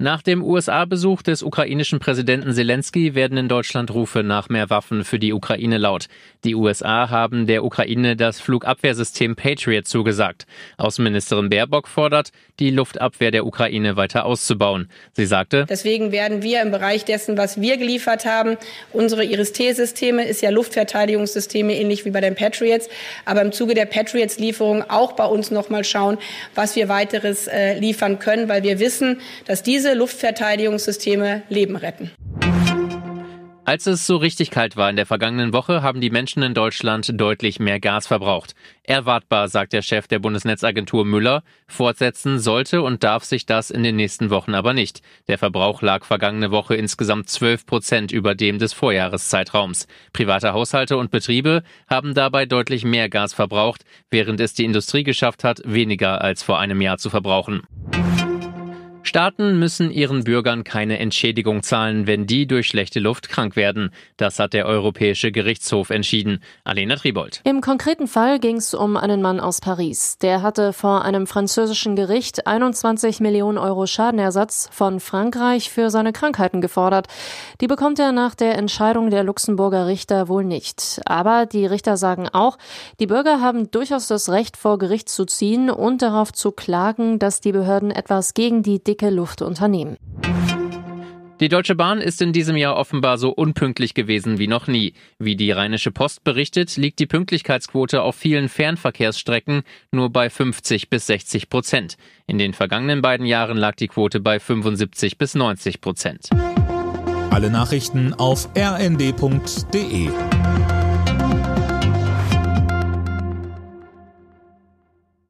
Nach dem USA-Besuch des ukrainischen Präsidenten Zelensky werden in Deutschland Rufe nach mehr Waffen für die Ukraine laut. Die USA haben der Ukraine das Flugabwehrsystem Patriot zugesagt. Außenministerin Baerbock fordert, die Luftabwehr der Ukraine weiter auszubauen. Sie sagte, Deswegen werden wir im Bereich dessen, was wir geliefert haben, unsere Iris-T-Systeme ist ja Luftverteidigungssysteme ähnlich wie bei den Patriots, aber im Zuge der Patriots-Lieferung auch bei uns noch mal schauen, was wir weiteres äh, liefern können, weil wir wissen, dass diese diese Luftverteidigungssysteme Leben retten. Als es so richtig kalt war in der vergangenen Woche, haben die Menschen in Deutschland deutlich mehr Gas verbraucht. Erwartbar, sagt der Chef der Bundesnetzagentur Müller. Fortsetzen sollte und darf sich das in den nächsten Wochen aber nicht. Der Verbrauch lag vergangene Woche insgesamt 12 Prozent über dem des Vorjahreszeitraums. Private Haushalte und Betriebe haben dabei deutlich mehr Gas verbraucht, während es die Industrie geschafft hat, weniger als vor einem Jahr zu verbrauchen. Staaten müssen ihren Bürgern keine Entschädigung zahlen, wenn die durch schlechte Luft krank werden. Das hat der Europäische Gerichtshof entschieden. Alena Tribold. Im konkreten Fall ging es um einen Mann aus Paris. Der hatte vor einem französischen Gericht 21 Millionen Euro Schadenersatz von Frankreich für seine Krankheiten gefordert. Die bekommt er nach der Entscheidung der Luxemburger Richter wohl nicht. Aber die Richter sagen auch, die Bürger haben durchaus das Recht, vor Gericht zu ziehen und darauf zu klagen, dass die Behörden etwas gegen die dicke Luft unternehmen. Die Deutsche Bahn ist in diesem Jahr offenbar so unpünktlich gewesen wie noch nie. Wie die Rheinische Post berichtet, liegt die Pünktlichkeitsquote auf vielen Fernverkehrsstrecken nur bei 50 bis 60 Prozent. In den vergangenen beiden Jahren lag die Quote bei 75 bis 90 Prozent. Alle Nachrichten auf rnd.de